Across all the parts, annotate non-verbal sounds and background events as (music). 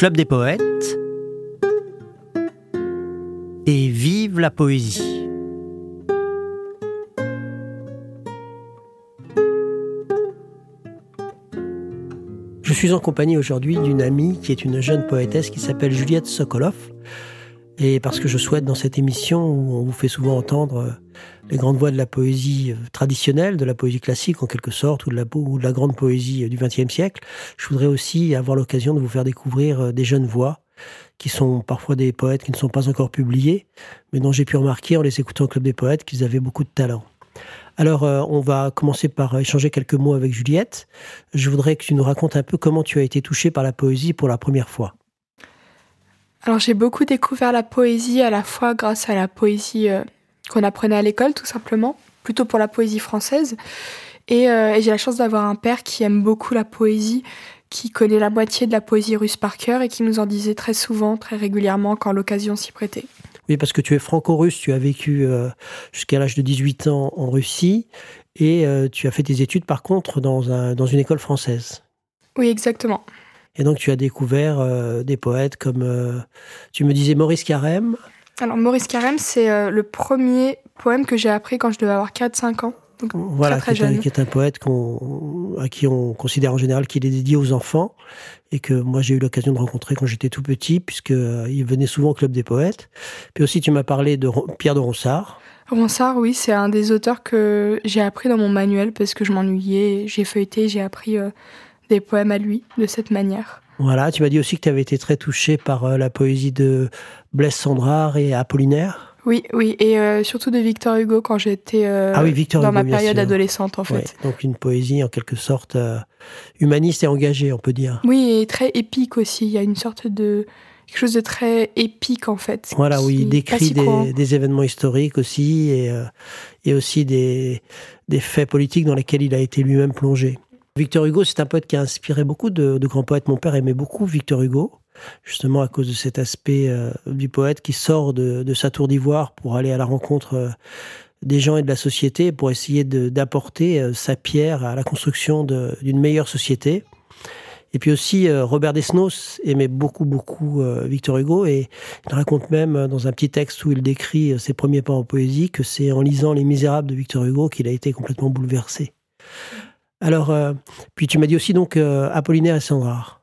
Club des poètes et vive la poésie. Je suis en compagnie aujourd'hui d'une amie qui est une jeune poétesse qui s'appelle Juliette Sokolov. Et parce que je souhaite dans cette émission où on vous fait souvent entendre les grandes voix de la poésie euh, traditionnelle, de la poésie classique en quelque sorte, ou de la, ou de la grande poésie euh, du XXe siècle, je voudrais aussi avoir l'occasion de vous faire découvrir des jeunes voix qui sont parfois des poètes qui ne sont pas encore publiés, mais dont j'ai pu remarquer en les écoutant au Club des Poètes qu'ils avaient beaucoup de talent. Alors, euh, on va commencer par échanger quelques mots avec Juliette. Je voudrais que tu nous racontes un peu comment tu as été touchée par la poésie pour la première fois. Alors, j'ai beaucoup découvert la poésie à la fois grâce à la poésie euh, qu'on apprenait à l'école, tout simplement, plutôt pour la poésie française. Et, euh, et j'ai la chance d'avoir un père qui aime beaucoup la poésie, qui connaît la moitié de la poésie russe par cœur et qui nous en disait très souvent, très régulièrement, quand l'occasion s'y prêtait. Oui, parce que tu es franco-russe, tu as vécu euh, jusqu'à l'âge de 18 ans en Russie et euh, tu as fait tes études par contre dans, un, dans une école française. Oui, exactement. Et donc tu as découvert euh, des poètes comme, tu me disais Maurice Carême. Alors Maurice Carême, c'est le premier poème que j'ai appris quand je devais avoir 4-5 ans. voilà, qui, est un, poète à qui on considère en général qu'il est dédié aux enfants et que moi j'ai eu l'occasion de rencontrer quand j'étais tout petit, puisqu'il euh, venait souvent au Club des Poètes. Puis aussi tu m'as parlé de Pierre de Ronsard. Ronsard, oui, c'est un des auteurs que j'ai appris dans mon manuel parce que je m'ennuyais, j'ai feuilleté, j'ai appris euh, des poèmes à lui de cette manière. Voilà, tu m'as dit aussi que tu avais été très touché par euh, la poésie de Blaise Sandrard et Apollinaire. Oui, oui, et euh, surtout de Victor Hugo quand j'étais euh, ah dans ma période adolescente en fait. donc une poésie en quelque sorte euh, humaniste et engagée, on peut dire. Oui, et très épique aussi. Il y a une sorte de quelque chose de très épique en fait. Voilà, oui, il décrit des, événements historiques aussi et, et aussi des, des faits politiques dans lesquels il a été lui-même plongé. Victor Hugo, c'est un poète qui a inspiré beaucoup de, grands poètes. Mon père aimait beaucoup Victor Hugo justement à cause de cet aspect euh, du poète qui sort de, sa tour d'ivoire pour aller à la rencontre euh, des gens et de la société, pour essayer d'apporter euh, sa pierre à la construction d'une meilleure société. Et puis aussi, Robert Desnos aimait beaucoup, beaucoup Victor Hugo et il raconte même dans un petit texte où il décrit ses premiers pas en poésie que c'est en lisant Les Misérables de Victor Hugo qu'il a été complètement bouleversé. Alors, puis tu m'as dit aussi donc Apollinaire et Sandrard.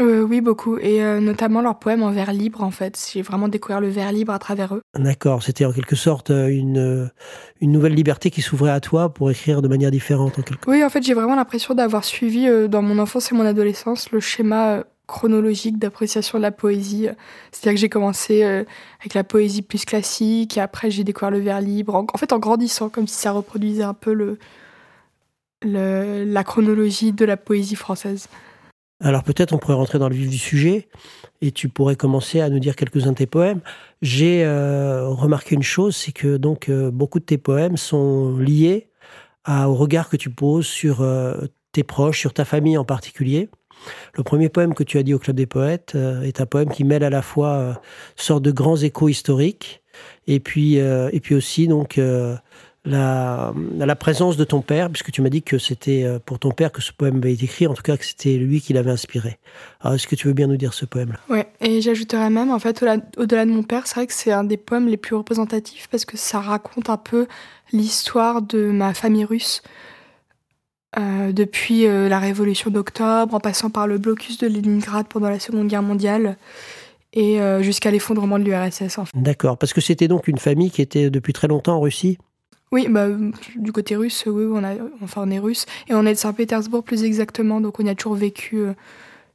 Euh, oui, beaucoup. Et euh, notamment leurs poèmes en vers libre, en fait. J'ai vraiment découvert le vers libre à travers eux. D'accord. C'était en quelque sorte euh, une, une nouvelle liberté qui s'ouvrait à toi pour écrire de manière différente. En quelque... Oui, en fait, j'ai vraiment l'impression d'avoir suivi dans mon enfance et mon adolescence le schéma chronologique d'appréciation de la poésie. C'est-à-dire que j'ai commencé avec la poésie plus classique et après j'ai découvert le vers libre. En, fait, en grandissant, comme si ça reproduisait un peu le, la chronologie de la poésie française. Alors peut-être on pourrait rentrer dans le vif du sujet et tu pourrais commencer à nous dire quelques-uns de tes poèmes. J'ai euh, remarqué une chose, c'est que donc euh, beaucoup de tes poèmes sont liés au regard que tu poses sur euh, tes proches, sur ta famille en particulier. Le premier poème que tu as dit au Club des Poètes est un poème qui mêle à la fois sorte de grands échos historiques et puis et puis aussi donc la, la, présence de ton père, puisque tu m'as dit que c'était euh, pour ton père que ce poème avait été écrit, en tout cas que c'était lui qui l'avait inspiré. Alors, est-ce que tu veux bien nous dire ce poème-là? Oui, et j'ajouterais même, en fait, au-delà de mon père, c'est vrai que c'est un des poèmes les plus représentatifs parce que ça raconte un peu l'histoire de ma famille russe. Euh, depuis euh, la révolution d'octobre, en passant par le blocus de Leningrad pendant la Seconde Guerre mondiale, et jusqu'à l'effondrement de l'URSS. En fait. D'accord, parce que c'était donc une famille qui était depuis très longtemps en Russie? Oui, bah, du côté russe, oui, on, a, enfin, on est russe. Et on est de Saint-Pétersbourg plus exactement, donc on y a toujours vécu euh,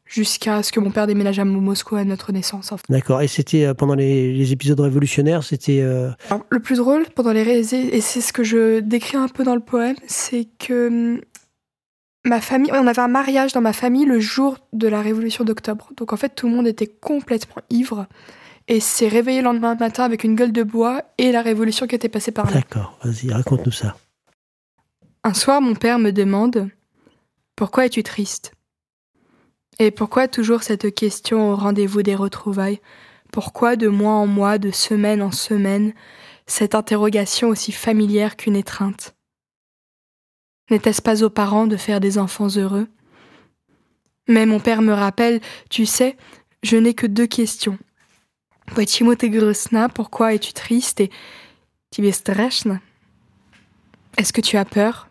jusqu'à ce que mon père déménage à Moscou à notre naissance. D'accord, et c'était euh, pendant les, épisodes révolutionnaires, c'était... Euh, le plus drôle pendant les... Et c'est ce que je décris un peu dans le poème, c'est que hum, ma famille... On avait un mariage dans ma famille le jour de la révolution d'octobre. Donc en fait, tout le monde était complètement ivre et s'est réveillé le lendemain matin avec une gueule de bois et la révolution qui était passée par là. D'accord, vas-y, raconte-nous ça. Un soir, mon père me demande Pourquoi es-tu triste? Et pourquoi toujours cette question au rendez-vous des retrouvailles? Pourquoi de mois en mois, de semaine en semaine, cette interrogation aussi familière qu'une étreinte? N'était-ce pas aux parents de faire des enfants heureux? Mais mon père me rappelle, tu sais, je n'ai que deux questions. Pourquoi es-tu triste et Est-ce que tu as peur?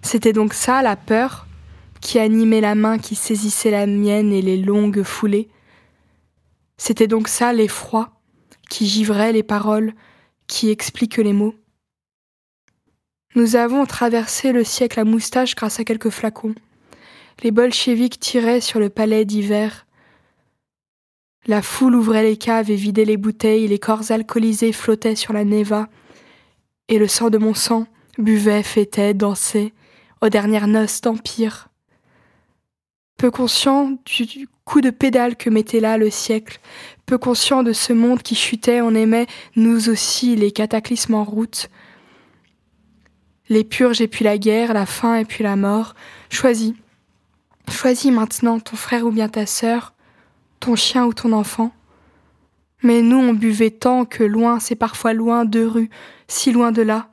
C'était donc ça la peur qui animait la main qui saisissait la mienne et les longues foulées? C'était donc ça l'effroi qui givrait les paroles, qui explique les mots? Nous avons traversé le siècle à moustache grâce à quelques flacons. Les bolcheviks tiraient sur le palais d'hiver. La foule ouvrait les caves et vidait les bouteilles, les corps alcoolisés flottaient sur la Neva, et le sang de mon sang buvait, fêtait, dansait, aux dernières noces d'empire. Peu conscient du coup de pédale que mettait là le siècle, peu conscient de ce monde qui chutait, on aimait, nous aussi, les cataclysmes en route. Les purges et puis la guerre, la faim et puis la mort. Choisis. Choisis maintenant ton frère ou bien ta sœur, ton chien ou ton enfant. Mais nous, on buvait tant que loin, c'est parfois loin, deux rues, si loin de là.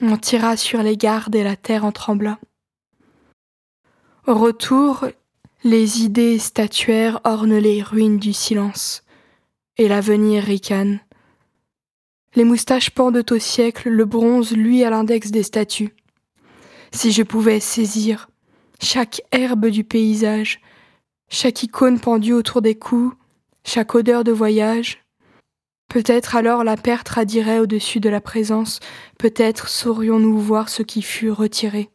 On tira sur les gardes et la terre en trembla. Au retour, les idées statuaires ornent les ruines du silence et l'avenir ricane. Les moustaches pendent au siècle, le bronze lui à l'index des statues. Si je pouvais saisir chaque herbe du paysage, chaque icône pendue autour des coups, chaque odeur de voyage, peut-être alors la perte radirait au-dessus de la présence, peut-être saurions-nous voir ce qui fut retiré.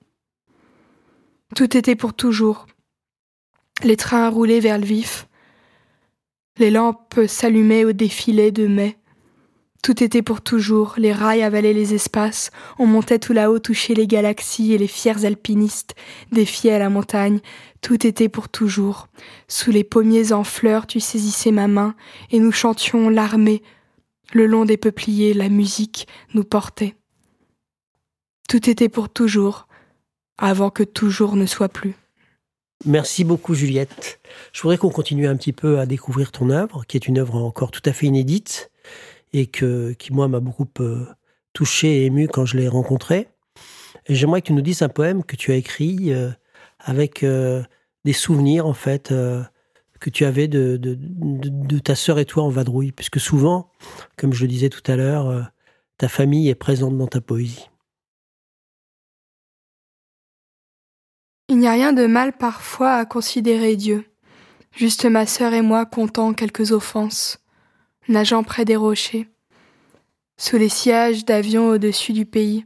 Tout était pour toujours. Les trains roulaient vers le vif, les lampes s'allumaient au défilé de mai. Tout était pour toujours, les rails avalaient les espaces, on montait tout là-haut toucher les galaxies et les fiers alpinistes défiaient la montagne, tout était pour toujours. Sous les pommiers en fleurs, tu saisissais ma main, et nous chantions l'armée. Le long des peupliers, la musique nous portait. Tout était pour toujours, avant que toujours ne soit plus. Merci beaucoup Juliette. Je voudrais qu'on continue un petit peu à découvrir ton œuvre, qui est une œuvre encore tout à fait inédite et que, qui, moi, m'a beaucoup euh, touché et ému quand je l'ai rencontré. Et j'aimerais que tu nous dises un poème que tu as écrit euh, avec euh, des souvenirs, en fait, que tu avais de, de, de, ta sœur et toi en vadrouille. Puisque souvent, comme je le disais tout à l'heure, ta famille est présente dans ta poésie. Il n'y a rien de mal parfois à considérer Dieu. Juste ma sœur et moi comptant quelques offenses, nageant près des rochers, sous les sièges d'avions au-dessus du pays.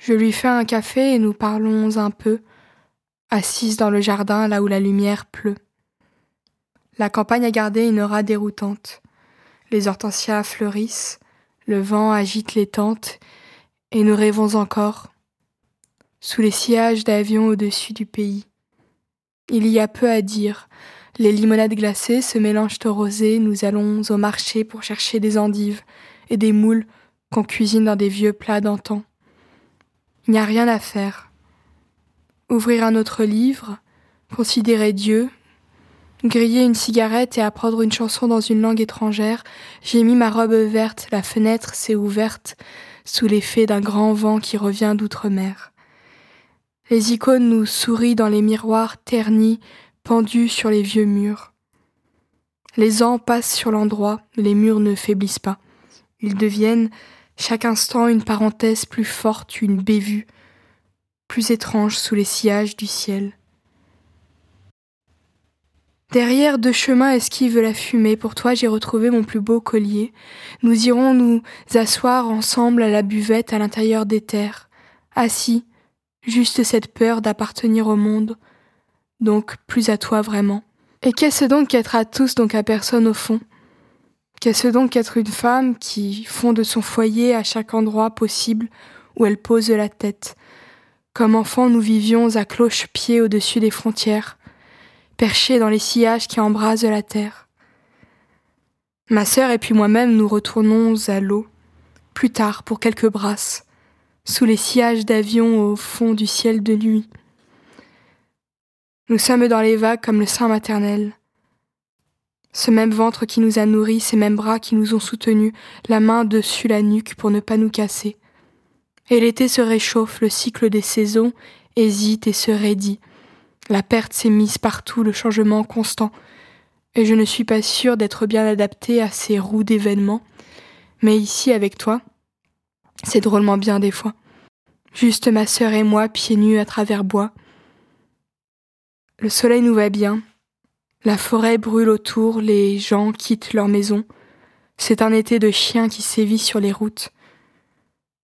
Je lui fais un café et nous parlons un peu, assises dans le jardin là où la lumière pleut. La campagne a gardé une aura déroutante. Les hortensias fleurissent, le vent agite les tentes, et nous rêvons encore, sous les sillages d'avions au-dessus du pays. Il y a peu à dire. Les limonades glacées se mélangent au rosé, nous allons au marché pour chercher des endives et des moules qu'on cuisine dans des vieux plats d'antan. Il n'y a rien à faire. Ouvrir un autre livre, considérer Dieu, griller une cigarette et apprendre une chanson dans une langue étrangère, j'ai mis ma robe verte, la fenêtre s'est ouverte sous l'effet d'un grand vent qui revient d'outre-mer. Les icônes nous sourient dans les miroirs ternis pendus sur les vieux murs. Les ans passent sur l'endroit, les murs ne faiblissent pas. Ils deviennent chaque instant une parenthèse plus forte, une bévue, plus étrange sous les sillages du ciel. Derrière deux chemins esquive la fumée, pour toi j'ai retrouvé mon plus beau collier. Nous irons nous asseoir ensemble à la buvette à l'intérieur des terres, assis, juste cette peur d'appartenir au monde, donc plus à toi vraiment. Et qu'est-ce donc qu'être à tous, donc à personne au fond? Qu'est-ce donc qu'être une femme qui fonde son foyer à chaque endroit possible où elle pose la tête? Comme enfant, nous vivions à cloche-pied au-dessus des frontières, perchés dans les sillages qui embrasent la terre. Ma sœur et puis moi-même nous retournons à l'eau, plus tard pour quelques brasses, sous les sillages d'avions au fond du ciel de nuit. Nous sommes dans les vagues comme le sein maternel. Ce même ventre qui nous a nourris, ces mêmes bras qui nous ont soutenus, la main dessus la nuque pour ne pas nous casser. Et l'été se réchauffe, le cycle des saisons hésite et se raidit. La perte s'est mise partout, le changement constant. Et je ne suis pas sûre d'être bien adaptée à ces roues d'événements. Mais ici, avec toi, c'est drôlement bien des fois. Juste ma sœur et moi, pieds nus à travers bois. Le soleil nous va bien. La forêt brûle autour, les gens quittent leur maison. C'est un été de chien qui sévit sur les routes.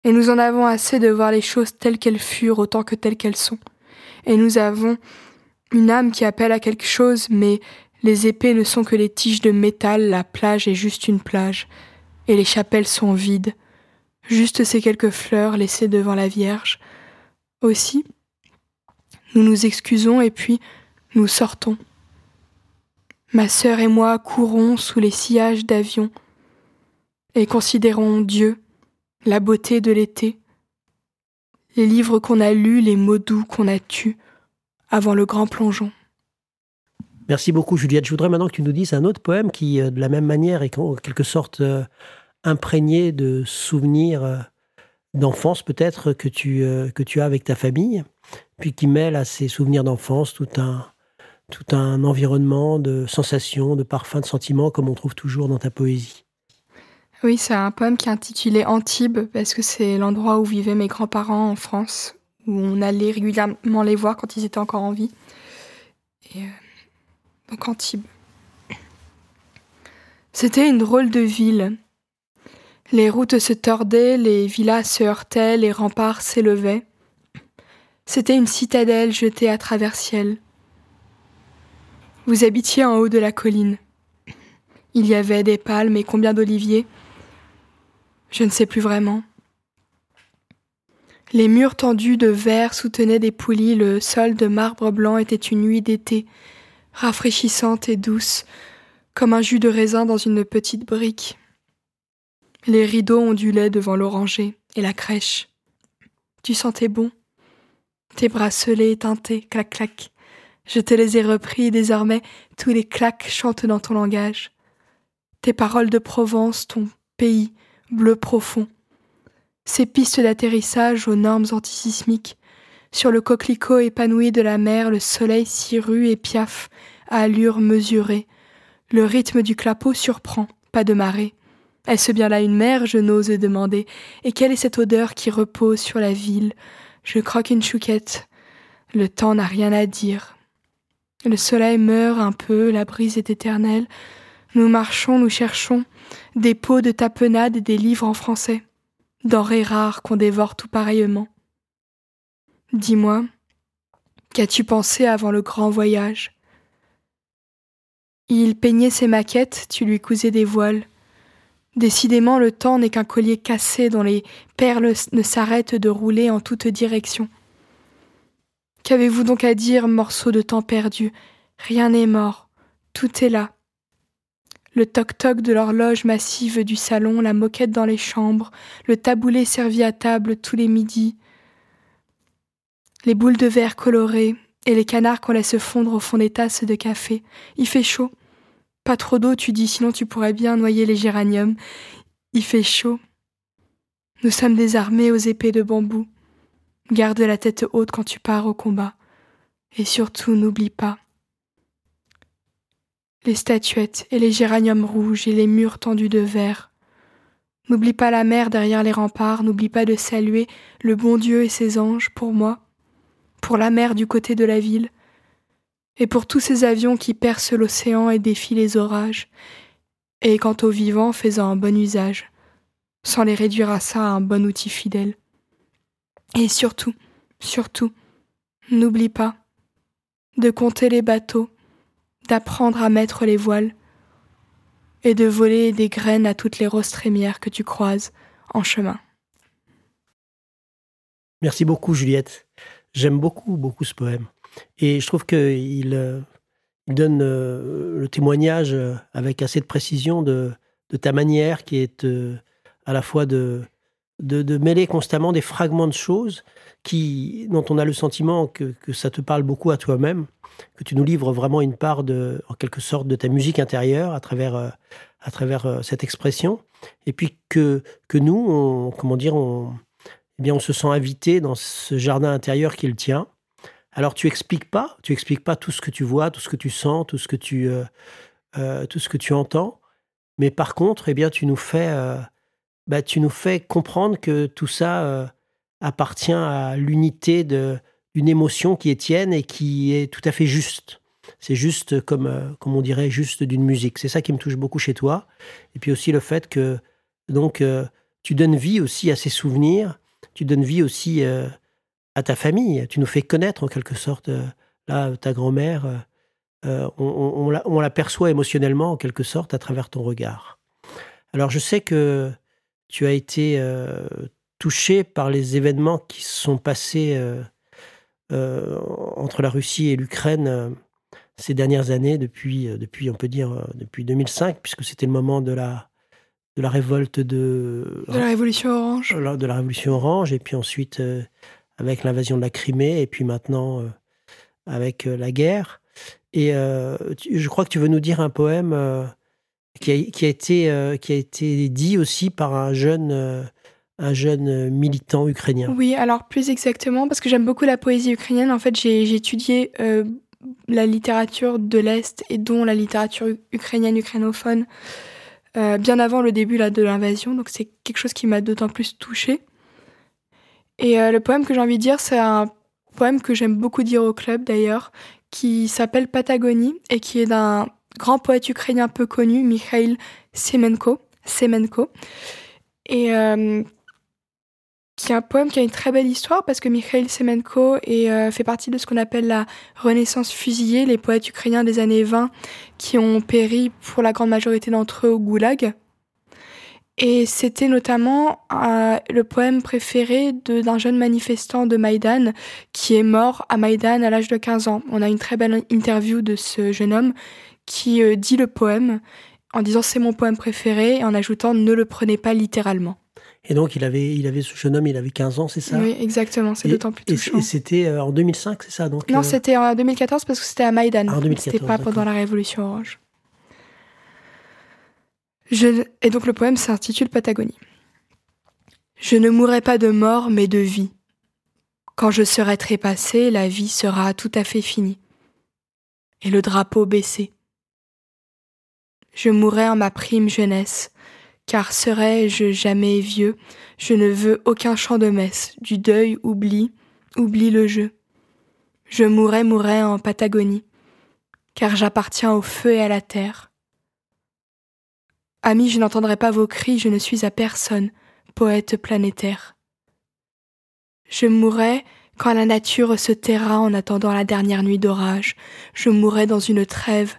Et nous en avons assez de voir les choses telles qu'elles furent autant que telles qu'elles sont. Et nous avons une âme qui appelle à quelque chose, mais les épées ne sont que les tiges de métal, la plage est juste une plage, et les chapelles sont vides, juste ces quelques fleurs laissées devant la Vierge. Aussi, nous nous excusons et puis nous sortons. Ma sœur et moi courons sous les sillages d'avions et considérons Dieu, la beauté de l'été, les livres qu'on a lus, les mots doux qu'on a tus avant le grand plongeon. Merci beaucoup Juliette. Je voudrais maintenant que tu nous dises un autre poème qui, euh, de la même manière, est en quelque sorte euh, imprégné de souvenirs euh, d'enfance peut-être que tu, que tu as avec ta famille, puis qui mêle à ces souvenirs d'enfance tout un, tout un environnement de sensations, de parfums, de sentiments, comme on trouve toujours dans ta poésie. Oui, c'est un poème qui est intitulé Antibes, parce que c'est l'endroit où vivaient mes grands-parents en France, où on allait régulièrement les voir quand ils étaient encore en vie. Et, euh, donc Antibes. C'était une drôle de ville. Les routes se tordaient, les villas se heurtaient, les remparts s'élevaient. C'était une citadelle jetée à travers ciel. Vous habitiez en haut de la colline. Il y avait des palmes et combien d'oliviers? Je ne sais plus vraiment. Les murs tendus de verre soutenaient des poulies, le sol de marbre blanc était une nuit d'été, rafraîchissante et douce, comme un jus de raisin dans une petite brique. Les rideaux ondulaient devant l'oranger et la crèche. Tu sentais bon? Tes bracelets teintés, clac clac. Je te les ai repris, désormais tous les claques chantent dans ton langage. Tes paroles de Provence, ton pays, bleu profond. Ces pistes d'atterrissage aux normes antisismiques. Sur le coquelicot épanoui de la mer, le soleil s'y rue et piaffe à allure mesurée. Le rythme du clapot surprend, pas de marée. Est-ce bien là une mer, je n'ose demander. Et quelle est cette odeur qui repose sur la ville? Je croque une chouquette. Le temps n'a rien à dire. Le soleil meurt un peu, la brise est éternelle. Nous marchons, nous cherchons des pots de tapenade et des livres en français, denrées rares qu'on dévore tout pareillement. Dis-moi, qu'as-tu pensé avant le grand voyage? Il peignait ses maquettes, tu lui cousais des voiles. Décidément, le temps n'est qu'un collier cassé dont les perles ne s'arrêtent de rouler en toutes directions. Qu'avez-vous donc à dire, morceau de temps perdu? Rien n'est mort, tout est là. Le toc-toc de l'horloge massive du salon, la moquette dans les chambres, le taboulé servi à table tous les midis, les boules de verre colorées et les canards qu'on laisse fondre au fond des tasses de café. Il fait chaud. Pas trop d'eau, tu dis, sinon tu pourrais bien noyer les géraniums. Il fait chaud. Nous sommes désarmés aux épées de bambou. Garde la tête haute quand tu pars au combat. Et surtout, n'oublie pas les statuettes et les géraniums rouges et les murs tendus de verre. N'oublie pas la mer derrière les remparts, n'oublie pas de saluer le bon Dieu et ses anges pour moi, pour la mer du côté de la ville, et pour tous ces avions qui percent l'océan et défient les orages, et quant aux vivants faisant un bon usage, sans les réduire à ça à un bon outil fidèle. Et surtout, surtout, n'oublie pas de compter les bateaux, d'apprendre à mettre les voiles, et de voler des graines à toutes les roses trémières que tu croises en chemin. Merci beaucoup Juliette. J'aime beaucoup, beaucoup ce poème. Et je trouve qu'il euh, donne euh, le témoignage euh, avec assez de précision de, ta manière qui est à la fois de, mêler constamment des fragments de choses qui, dont on a le sentiment que, ça te parle beaucoup à toi-même, que tu nous livres vraiment une part de, en quelque sorte, de ta musique intérieure à travers, à travers cette expression, et puis que, que nous, on, comment dire, on, eh bien, on se sent invité dans ce jardin intérieur qui est le. Alors, tu expliques pas, tu expliques pas tout ce que tu vois, tout ce que tu sens, tout ce que tu, euh, euh, tout ce que tu entends. Mais par contre, eh bien, tu nous fais, euh, bah, tu nous fais comprendre que tout ça appartient à l'unité d'une émotion qui est tienne et qui est tout à fait juste. C'est juste comme, comme on dirait, juste d'une musique. C'est ça qui me touche beaucoup chez toi. Et puis aussi le fait que donc tu donnes vie aussi à ces souvenirs tu donnes vie aussi à ta famille. Tu nous fais connaître en quelque sorte. Euh, là, ta grand-mère, euh, on, on, l'aperçoit émotionnellement en quelque sorte à travers ton regard. Alors je sais que tu as été touché par les événements qui se sont passés entre la Russie et l'Ukraine ces dernières années, depuis, depuis, on peut dire, depuis 2005, puisque c'était le moment de la, de la révolte de... De la Révolution Orange. De la Révolution Orange, et puis ensuite euh, avec l'invasion de la Crimée, et puis maintenant euh, avec euh, la guerre. Et je crois que tu veux nous dire un poème qui a, qui, a, été, qui a été dit aussi par un jeune, un jeune militant ukrainien. Oui, alors plus exactement, parce que j'aime beaucoup la poésie ukrainienne. En fait, j'ai étudié la littérature de l'Est, et dont la littérature ukrainienne, ukrainophone. Euh, bien avant le début là, de l'invasion, donc c'est quelque chose qui m'a d'autant plus touchée. Et euh, le poème que j'ai envie de dire, c'est un poème que j'aime beaucoup dire au club d'ailleurs, qui s'appelle Patagonie et qui est d'un grand poète ukrainien peu connu, Mikhail Semenko. Semenko. Et euh, qui est un poème qui a une très belle histoire parce que Mikhail Semenko est, euh, fait partie de ce qu'on appelle la Renaissance fusillée, les poètes ukrainiens des années 20 qui ont péri pour la grande majorité d'entre eux au goulag. Et c'était notamment euh, le poème préféré d'un jeune manifestant de Maïdan qui est mort à Maïdan à l'âge de 15 ans. On a une très belle interview de ce jeune homme qui euh, dit le poème en disant c'est mon poème préféré et en ajoutant ne le prenez pas littéralement. Et donc, il avait, il avait ce jeune homme, il avait 15 ans, c'est ça? Oui, exactement, c'est d'autant plus touchant. Et, c'était euh, en 2005, c'est ça? Donc, Non, euh, c'était en 2014 parce que c'était à Maïdan. Ah, c'était pas pendant la Révolution Orange. Et donc, le poème s'intitule Patagonie. Je ne mourrai pas de mort, mais de vie. Quand je serai trépassé, la vie sera tout à fait finie. Et le drapeau baissé. Je mourrai en ma prime jeunesse car serais-je jamais vieux, je ne veux aucun chant de messe, du deuil oublie, oublie le jeu. Je mourrai, mourrai en Patagonie, car j'appartiens au feu et à la terre. Amis, je n'entendrai pas vos cris, je ne suis à personne, poète planétaire. Je mourrai quand la nature se taira en attendant la dernière nuit d'orage, je mourrai dans une trêve,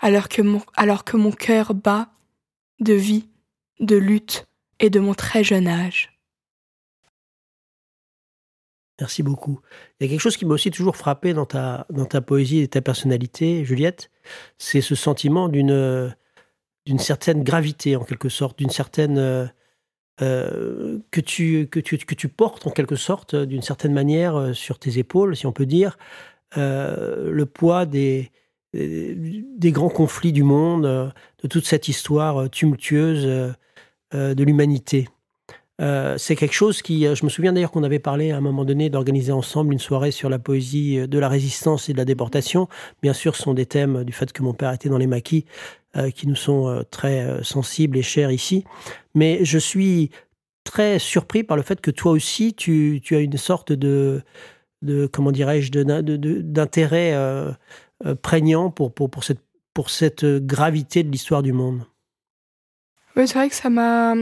alors que mon, cœur bat de vie de lutte et de mon très jeune âge. Merci beaucoup. Il y a quelque chose qui m'a aussi toujours frappé dans ta poésie et ta personnalité, Juliette, c'est ce sentiment d'une, d'une certaine gravité, en quelque sorte, d'une certaine. Euh, euh, que, tu, que, tu, que tu portes, en quelque sorte, d'une certaine manière, euh, sur tes épaules, si on peut dire, le poids des, des grands conflits du monde, de toute cette histoire tumultueuse de l'humanité. C'est quelque chose qui, je me souviens d'ailleurs qu'on avait parlé à un moment donné d'organiser ensemble une soirée sur la poésie de la résistance et de la déportation. Bien sûr, ce sont des thèmes du fait que mon père était dans les maquis qui nous sont très sensibles et chers ici. Mais je suis très surpris par le fait que toi aussi, tu, as une sorte de, comment dirais-je, d'intérêt prégnant pour, cette, gravité de l'histoire du monde. Oui, c'est vrai que ça m'a.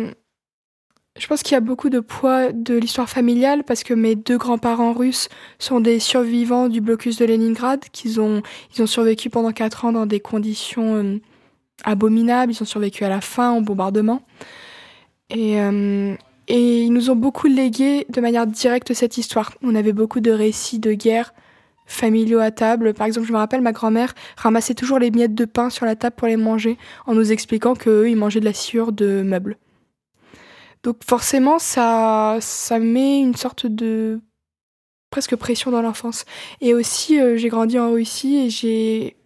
Je pense qu'il y a beaucoup de poids de l'histoire familiale parce que mes deux grands-parents russes sont des survivants du blocus de Leningrad, qu'ils ont, survécu pendant quatre ans dans des conditions euh, abominables, ils ont survécu à la faim, au bombardement. Et, euh, et ils nous ont beaucoup légué de manière directe cette histoire. On avait beaucoup de récits de guerre familiaux à table. Par exemple, je me rappelle, ma grand-mère ramassait toujours les miettes de pain sur la table pour les manger, en nous expliquant qu'eux, ils mangeaient de la sciure de meubles. Donc forcément, ça, ça met une sorte de presque pression dans l'enfance. Et aussi, euh, j'ai grandi en Russie et j'ai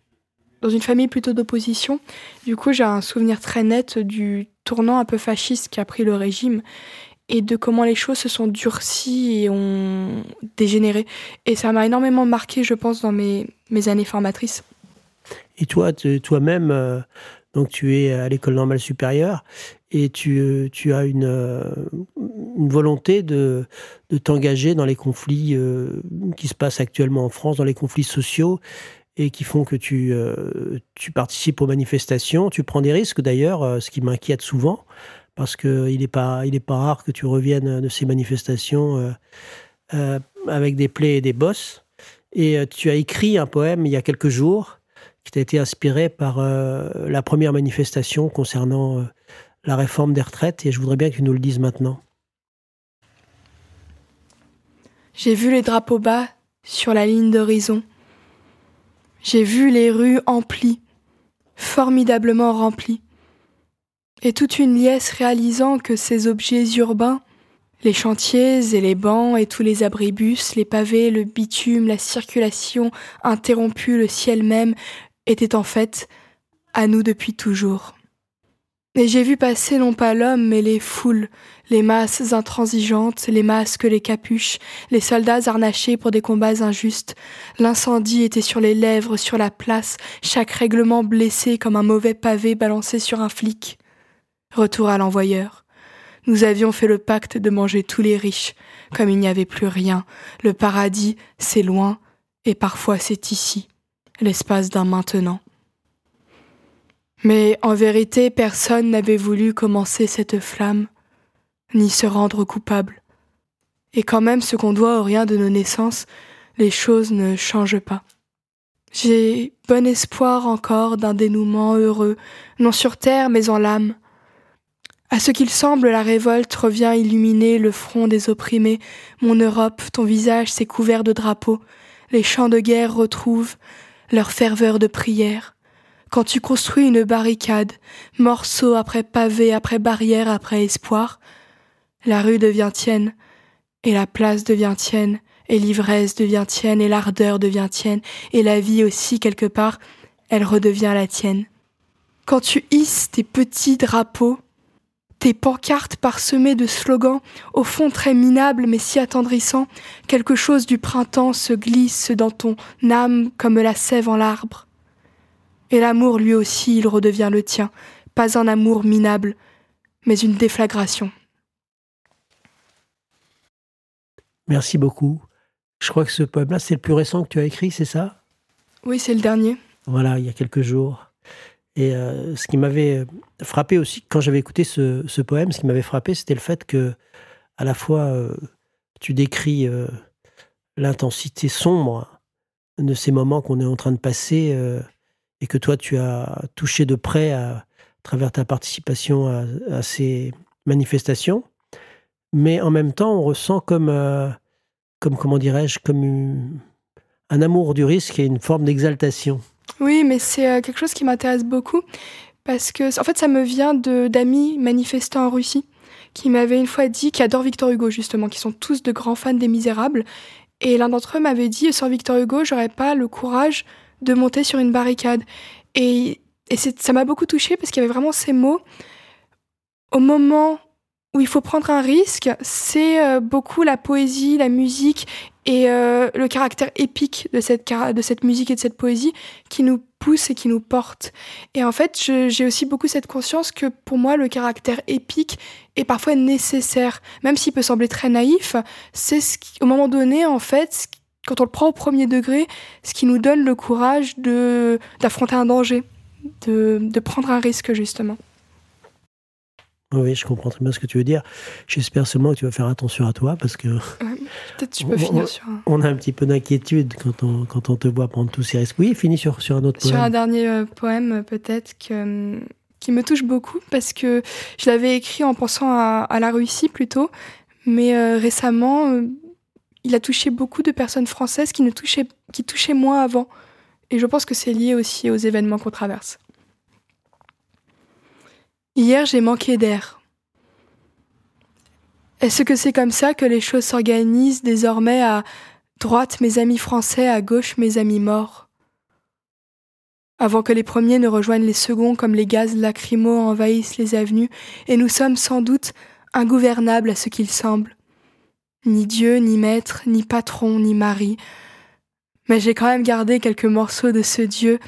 dans une famille plutôt d'opposition. Du coup, j'ai un souvenir très net du tournant un peu fasciste qui a pris le régime. et de comment les choses se sont durcies et ont dégénéré. Et ça m'a énormément marqué, je pense, dans mes, années formatrices. Et toi, toi-même, euh, donc tu es à l'école normale supérieure et tu, as une, euh, volonté de, de t'engager dans les conflits euh, qui se passent actuellement en France, dans les conflits sociaux et qui font que tu, tu participes aux manifestations. Tu prends des risques d'ailleurs, ce qui m'inquiète souvent, parce qu'il n'est pas, pas rare que tu reviennes de ces manifestations avec des plaies et des bosses. Et tu as écrit un poème il y a quelques jours qui a été inspiré par euh, la première manifestation concernant euh, la réforme des retraites, et je voudrais bien que tu nous le dises maintenant. J'ai vu les drapeaux bas sur la ligne d'horizon. J'ai vu les rues emplies, formidablement remplies, et toute une liesse réalisant que ces objets urbains, les chantiers et les bancs et tous les abribus, les pavés, le bitume, la circulation interrompue, le ciel même, était en fait à nous depuis toujours. Et j'ai vu passer non pas l'homme, mais les foules, les masses intransigeantes, les masques, les capuches, les soldats harnachés pour des combats injustes. L'incendie était sur les lèvres, sur la place, chaque règlement blessé comme un mauvais pavé balancé sur un flic. Retour à l'envoyeur. Nous avions fait le pacte de manger tous les riches, comme il n'y avait plus rien. Le paradis, c'est loin, et parfois c'est ici l'espace d'un maintenant. Mais en vérité, personne n'avait voulu commencer cette flamme, ni se rendre coupable. Et quand même, ce qu'on doit au rien de nos naissances, les choses ne changent pas. J'ai bon espoir encore d'un dénouement heureux, non sur terre mais en l'âme. À ce qu'il semble, la révolte revient illuminer le front des opprimés. Mon Europe, ton visage s'est couvert de drapeaux. Les champs de guerre retrouvent leur ferveur de prière. Quand tu construis une barricade, morceau après pavé, après barrière, après espoir, la rue devient tienne, et la place devient tienne, et l'ivresse devient tienne, et l'ardeur devient tienne, et la vie aussi quelque part, elle redevient la tienne. Quand tu hisses tes petits drapeaux, tes pancartes parsemées de slogans, au fond très minables mais si attendrissants, quelque chose du printemps se glisse dans ton âme comme la sève en l'arbre. Et l'amour lui aussi, il redevient le tien, pas un amour minable, mais une déflagration. Merci beaucoup. Je crois que ce poème-là, c'est le plus récent que tu as écrit, c'est ça? Oui, c'est le dernier. Voilà, il y a quelques jours. Et euh, ce qui m'avait frappé aussi, quand j'avais écouté ce, poème, ce qui m'avait frappé, c'était le fait que, à la fois, euh, tu décris euh, l'intensité sombre de ces moments qu'on est en train de passer et que toi, tu as touché de près à, travers ta participation à, ces manifestations. Mais en même temps, on ressent comme, comme comment dirais-je, comme un amour du risque et une forme d'exaltation. Oui, mais c'est euh, quelque chose qui m'intéresse beaucoup parce que, en fait, ça me vient d'amis manifestants en Russie qui m'avaient une fois dit, qui adorent Victor Hugo justement, qui sont tous de grands fans des Misérables. Et l'un d'entre eux m'avait dit, sans Victor Hugo, j'aurais pas le courage de monter sur une barricade. Et, et ça m'a beaucoup touchée parce qu'il y avait vraiment ces mots. Au moment où il faut prendre un risque, c'est euh, beaucoup la poésie, la musique et euh, le caractère épique de cette, musique et de cette poésie qui nous pousse et qui nous porte. Et en fait, j'ai aussi beaucoup cette conscience que pour moi, le caractère épique est parfois nécessaire, même s'il peut sembler très naïf. C'est ce au moment donné, en fait, quand on le prend au premier degré, ce qui nous donne le courage d'affronter un danger, de, de prendre un risque justement. Oui, je comprends très bien ce que tu veux dire. J'espère seulement que tu vas faire attention à toi parce que. Peut-être tu peux (laughs) finir sur un. On a un petit peu d'inquiétude quand on, quand on te voit prendre tous ces risques. Oui, finis sur, sur un autre poème. Sur un dernier euh, poème, peut-être, que, qui me touche beaucoup parce que je l'avais écrit en pensant à, la Russie plutôt. Mais euh, récemment, euh, il a touché beaucoup de personnes françaises qui, ne touchaient, qui touchaient moins avant. Et je pense que c'est lié aussi aux événements qu'on traverse. Hier, j'ai manqué d'air. Est-ce que c'est comme ça que les choses s'organisent désormais à droite mes amis français, à gauche mes amis morts? Avant que les premiers ne rejoignent les seconds comme les gaz lacrymaux envahissent les avenues, et nous sommes sans doute ingouvernable à ce qu'il semble. Ni Dieu, ni maître, ni patron, ni mari. Mais j'ai quand même gardé quelques morceaux de ce Dieu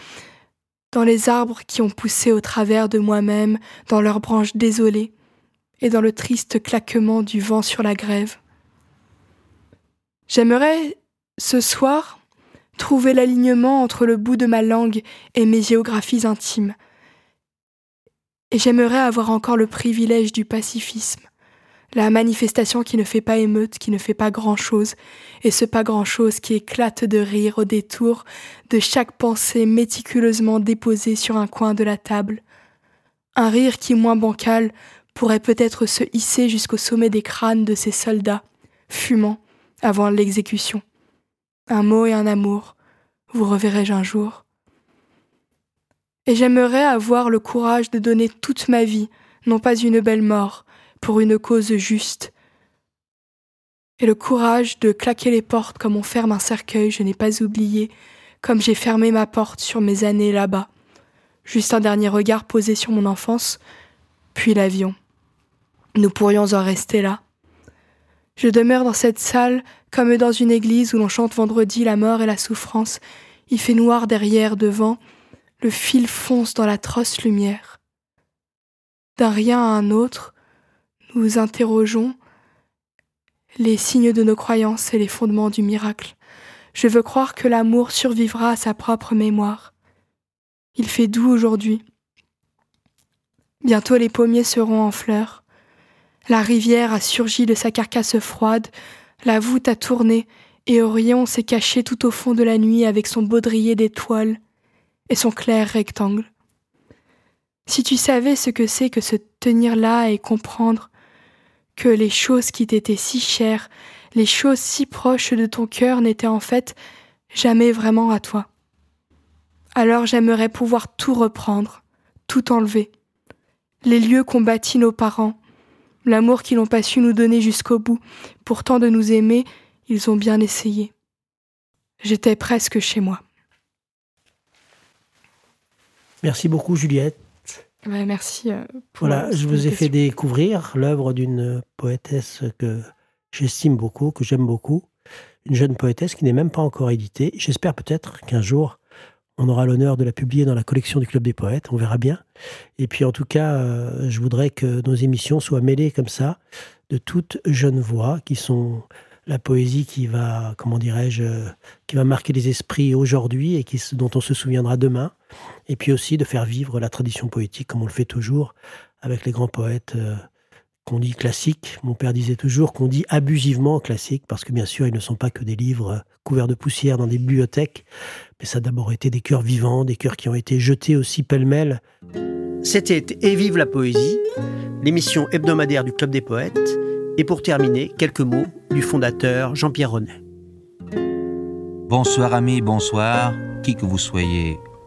dans les arbres qui ont poussé au travers de moi-même, dans leurs branches désolées, et dans le triste claquement du vent sur la grève. J'aimerais, ce soir, trouver l'alignement entre le bout de ma langue et mes géographies intimes. Et j'aimerais avoir encore le privilège du pacifisme, la manifestation qui ne fait pas émeute, qui ne fait pas grand-chose, et ce pas grand-chose qui éclate de rire au détour de chaque pensée méticuleusement déposée sur un coin de la table. Un rire qui, moins bancal, pourrait peut-être se hisser jusqu'au sommet des crânes de ces soldats, fumant, avant l'exécution. Un mot et un amour, vous reverrai-je un jour. Et j'aimerais avoir le courage de donner toute ma vie, non pas une belle mort, pour une cause juste. Et le courage de claquer les portes comme on ferme un cercueil, je n'ai pas oublié, comme j'ai fermé ma porte sur mes années là-bas. Juste un dernier regard posé sur mon enfance, puis l'avion. Nous pourrions en rester là. Je demeure dans cette salle comme dans une église où l'on chante vendredi la mort et la souffrance. Il fait noir derrière, devant, le fil fonce dans l'atroce lumière. D'un rien à un autre, nous interrogeons les signes de nos croyances et les fondements du miracle. Je veux croire que l'amour survivra à sa propre mémoire. Il fait doux aujourd'hui. Bientôt les pommiers seront en fleurs. La rivière a surgi de sa carcasse froide, la voûte a tourné, et Orion s'est caché tout au fond de la nuit avec son baudrier d'étoiles et son clair rectangle. Si tu savais ce que c'est que se tenir là et comprendre que les choses qui t'étaient si chères, les choses si proches de ton cœur n'étaient en fait jamais vraiment à toi. Alors j'aimerais pouvoir tout reprendre, tout enlever. Les lieux qu'ont bâtis nos parents, l'amour qu'ils n'ont pas su nous donner jusqu'au bout, pourtant de nous aimer, ils ont bien essayé. J'étais presque chez moi. Merci beaucoup Juliette merci. Euh, voilà, je vous ai fait découvrir l'œuvre d'une poétesse que j'estime beaucoup, que j'aime beaucoup, une jeune poétesse qui n'est même pas encore éditée. J'espère peut-être qu'un jour, on aura l'honneur de la publier dans la collection du Club des Poètes, on verra bien. Et puis en tout cas, euh, je voudrais que nos émissions soient mêlées comme ça de toutes jeunes voix qui sont la poésie qui va, comment dirais-je, qui va marquer les esprits aujourd'hui et qui, dont on se souviendra demain. Et puis aussi de faire vivre la tradition poétique comme on le fait toujours avec les grands poètes euh, qu'on dit classiques. Mon père disait toujours qu'on dit abusivement classiques parce que bien sûr, ils ne sont pas que des livres couverts de poussière dans des bibliothèques, mais ça a d'abord été des cœurs vivants, des cœurs qui ont été jetés aussi pêle-mêle. C'était Et vive la poésie, l'émission hebdomadaire du Club des poètes et pour terminer, quelques mots du fondateur Jean-Pierre Renet. Bonsoir amis, bonsoir, qui que vous soyez,